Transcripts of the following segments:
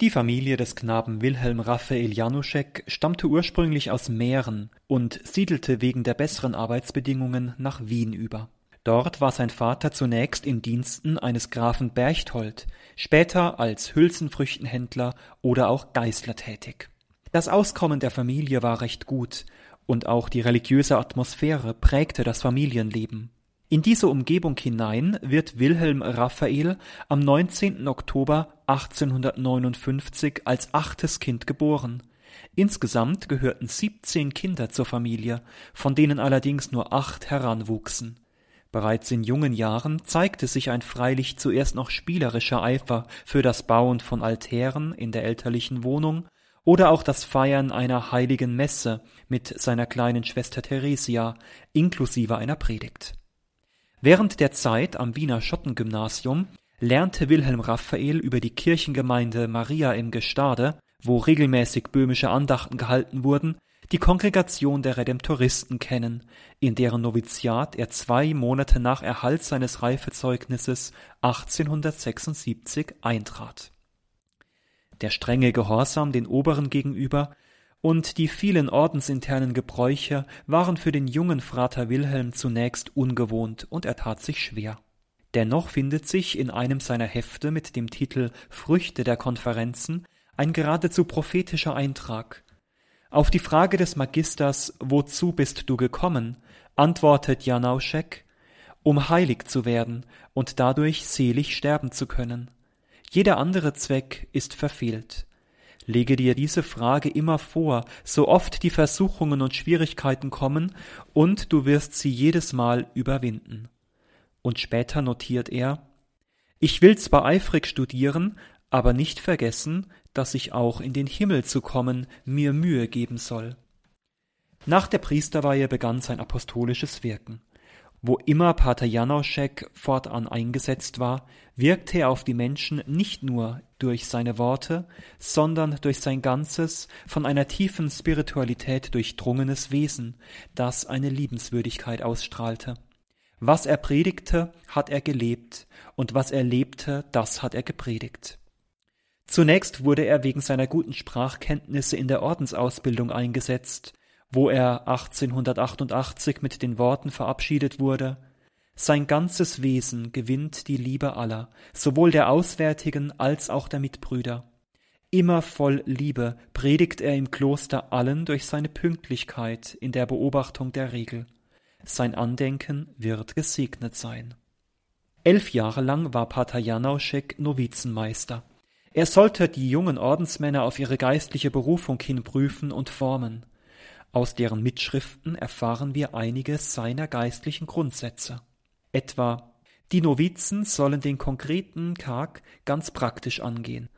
Die Familie des Knaben Wilhelm Raphael Januschek stammte ursprünglich aus Mähren und siedelte wegen der besseren Arbeitsbedingungen nach Wien über. Dort war sein Vater zunächst in Diensten eines Grafen Berchthold, später als Hülsenfrüchtenhändler oder auch Geißler tätig. Das Auskommen der Familie war recht gut, und auch die religiöse Atmosphäre prägte das Familienleben. In diese Umgebung hinein wird Wilhelm Raphael am 19. Oktober 1859 als achtes Kind geboren. Insgesamt gehörten 17 Kinder zur Familie, von denen allerdings nur acht heranwuchsen. Bereits in jungen Jahren zeigte sich ein freilich zuerst noch spielerischer Eifer für das Bauen von Altären in der elterlichen Wohnung oder auch das Feiern einer heiligen Messe mit seiner kleinen Schwester Theresia inklusive einer Predigt. Während der Zeit am Wiener Schottengymnasium lernte Wilhelm Raphael über die Kirchengemeinde Maria im Gestade, wo regelmäßig böhmische Andachten gehalten wurden, die Kongregation der Redemptoristen kennen, in deren Noviziat er zwei Monate nach Erhalt seines Reifezeugnisses 1876 eintrat. Der strenge Gehorsam den Oberen gegenüber und die vielen ordensinternen Gebräuche waren für den jungen Frater Wilhelm zunächst ungewohnt und er tat sich schwer. Dennoch findet sich in einem seiner Hefte mit dem Titel Früchte der Konferenzen ein geradezu prophetischer Eintrag. Auf die Frage des Magisters Wozu bist du gekommen? antwortet Janauschek um heilig zu werden und dadurch selig sterben zu können. Jeder andere Zweck ist verfehlt. Lege dir diese Frage immer vor, so oft die Versuchungen und Schwierigkeiten kommen, und du wirst sie jedes Mal überwinden. Und später notiert er Ich will zwar eifrig studieren, aber nicht vergessen, dass ich auch in den Himmel zu kommen mir Mühe geben soll. Nach der Priesterweihe begann sein apostolisches Wirken. Wo immer Pater Janoschek fortan eingesetzt war, wirkte er auf die Menschen nicht nur durch seine Worte, sondern durch sein ganzes, von einer tiefen Spiritualität durchdrungenes Wesen, das eine Liebenswürdigkeit ausstrahlte. Was er predigte, hat er gelebt, und was er lebte, das hat er gepredigt. Zunächst wurde er wegen seiner guten Sprachkenntnisse in der Ordensausbildung eingesetzt, wo er 1888 mit den Worten verabschiedet wurde Sein ganzes Wesen gewinnt die Liebe aller, sowohl der Auswärtigen als auch der Mitbrüder. Immer voll Liebe predigt er im Kloster allen durch seine Pünktlichkeit in der Beobachtung der Regel. Sein Andenken wird gesegnet sein. Elf Jahre lang war Pater Janauschek Novizenmeister. Er sollte die jungen Ordensmänner auf ihre geistliche Berufung hin prüfen und formen. Aus deren Mitschriften erfahren wir einige seiner geistlichen Grundsätze. Etwa die Novizen sollen den konkreten Tag ganz praktisch angehen.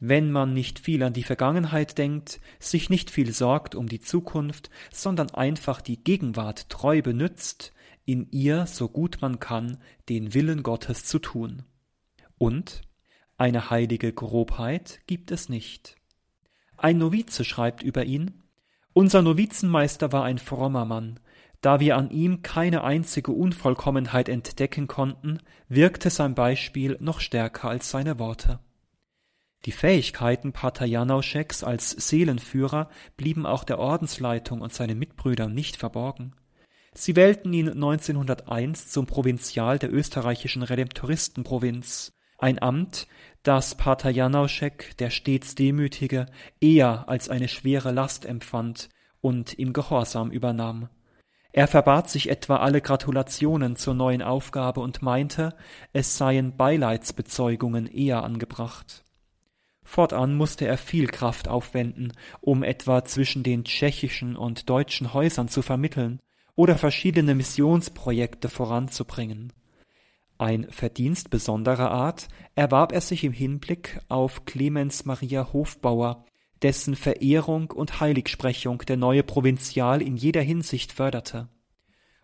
Wenn man nicht viel an die Vergangenheit denkt, sich nicht viel sorgt um die Zukunft, sondern einfach die Gegenwart treu benützt, in ihr, so gut man kann, den Willen Gottes zu tun. Und eine heilige Grobheit gibt es nicht. Ein Novize schreibt über ihn, unser Novizenmeister war ein frommer Mann. Da wir an ihm keine einzige Unvollkommenheit entdecken konnten, wirkte sein Beispiel noch stärker als seine Worte. Die Fähigkeiten Pater Janauscheks als Seelenführer blieben auch der Ordensleitung und seinen Mitbrüdern nicht verborgen. Sie wählten ihn 1901 zum Provinzial der österreichischen Redemptoristenprovinz, ein Amt, das Pater Janauschek, der stets Demütige, eher als eine schwere Last empfand und im Gehorsam übernahm. Er verbat sich etwa alle Gratulationen zur neuen Aufgabe und meinte, es seien Beileidsbezeugungen eher angebracht. Fortan musste er viel Kraft aufwenden, um etwa zwischen den tschechischen und deutschen Häusern zu vermitteln oder verschiedene Missionsprojekte voranzubringen. Ein Verdienst besonderer Art erwarb er sich im Hinblick auf Clemens Maria Hofbauer, dessen Verehrung und Heiligsprechung der neue Provinzial in jeder Hinsicht förderte.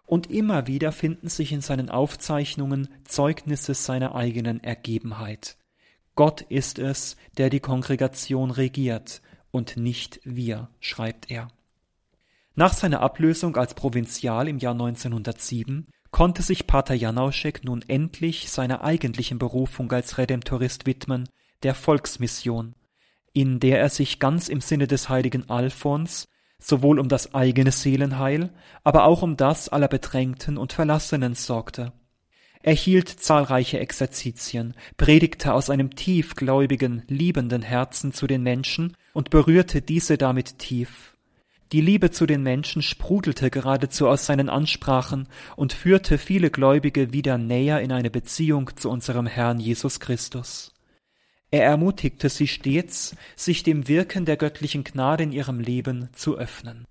Und immer wieder finden sich in seinen Aufzeichnungen Zeugnisse seiner eigenen Ergebenheit. Gott ist es, der die Kongregation regiert, und nicht wir, schreibt er. Nach seiner Ablösung als Provinzial im Jahr 1907 konnte sich Pater Janauschek nun endlich seiner eigentlichen Berufung als Redemptorist widmen, der Volksmission. in der er sich ganz im Sinne des heiligen Alphons sowohl um das eigene Seelenheil, aber auch um das aller Bedrängten und Verlassenen sorgte. Er hielt zahlreiche Exerzitien, predigte aus einem tiefgläubigen, liebenden Herzen zu den Menschen und berührte diese damit tief. Die Liebe zu den Menschen sprudelte geradezu aus seinen Ansprachen und führte viele Gläubige wieder näher in eine Beziehung zu unserem Herrn Jesus Christus. Er ermutigte sie stets, sich dem Wirken der göttlichen Gnade in ihrem Leben zu öffnen.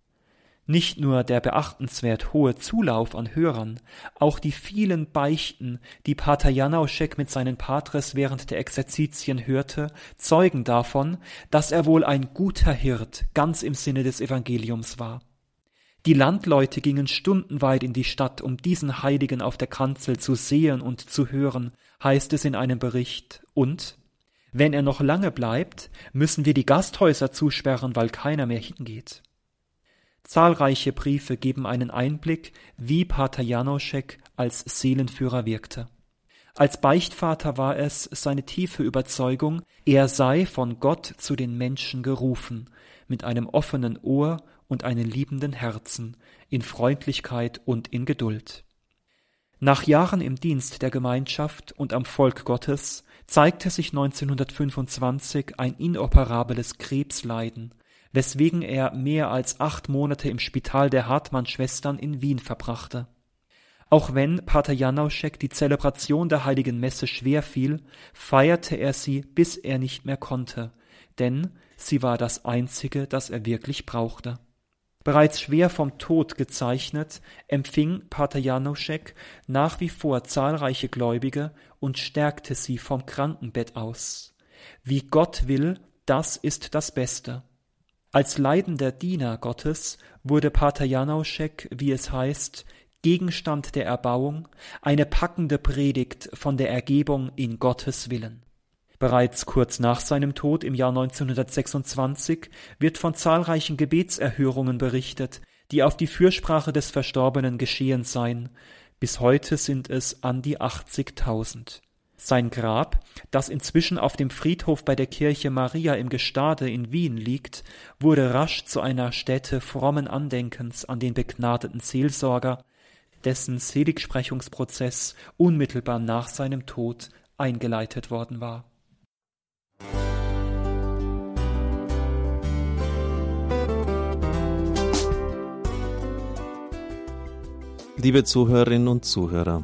Nicht nur der beachtenswert hohe Zulauf an Hörern, auch die vielen Beichten, die Pater Janauschek mit seinen Patres während der Exerzitien hörte, zeugen davon, dass er wohl ein guter Hirt ganz im Sinne des Evangeliums war. Die Landleute gingen stundenweit in die Stadt, um diesen Heiligen auf der Kanzel zu sehen und zu hören, heißt es in einem Bericht, und wenn er noch lange bleibt, müssen wir die Gasthäuser zusperren, weil keiner mehr hingeht. Zahlreiche Briefe geben einen Einblick, wie Pater Janoschek als Seelenführer wirkte. Als Beichtvater war es seine tiefe Überzeugung, er sei von Gott zu den Menschen gerufen, mit einem offenen Ohr und einem liebenden Herzen, in Freundlichkeit und in Geduld. Nach Jahren im Dienst der Gemeinschaft und am Volk Gottes zeigte sich 1925 ein inoperables Krebsleiden, weswegen er mehr als acht Monate im Spital der Hartmann-Schwestern in Wien verbrachte. Auch wenn Pater Janauschek die Zelebration der heiligen Messe schwer fiel, feierte er sie, bis er nicht mehr konnte, denn sie war das einzige, das er wirklich brauchte. Bereits schwer vom Tod gezeichnet, empfing Pater Janoschek nach wie vor zahlreiche Gläubige und stärkte sie vom Krankenbett aus. Wie Gott will, das ist das Beste. Als leidender Diener Gottes wurde Pater Janauschek, wie es heißt, Gegenstand der Erbauung, eine packende Predigt von der Ergebung in Gottes Willen. Bereits kurz nach seinem Tod im Jahr 1926 wird von zahlreichen Gebetserhörungen berichtet, die auf die Fürsprache des Verstorbenen geschehen seien. Bis heute sind es an die 80.000. Sein Grab, das inzwischen auf dem Friedhof bei der Kirche Maria im Gestade in Wien liegt, wurde rasch zu einer Stätte frommen Andenkens an den begnadeten Seelsorger, dessen Seligsprechungsprozess unmittelbar nach seinem Tod eingeleitet worden war. Liebe Zuhörerinnen und Zuhörer,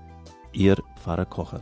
Ihr Pfarrer Kocher.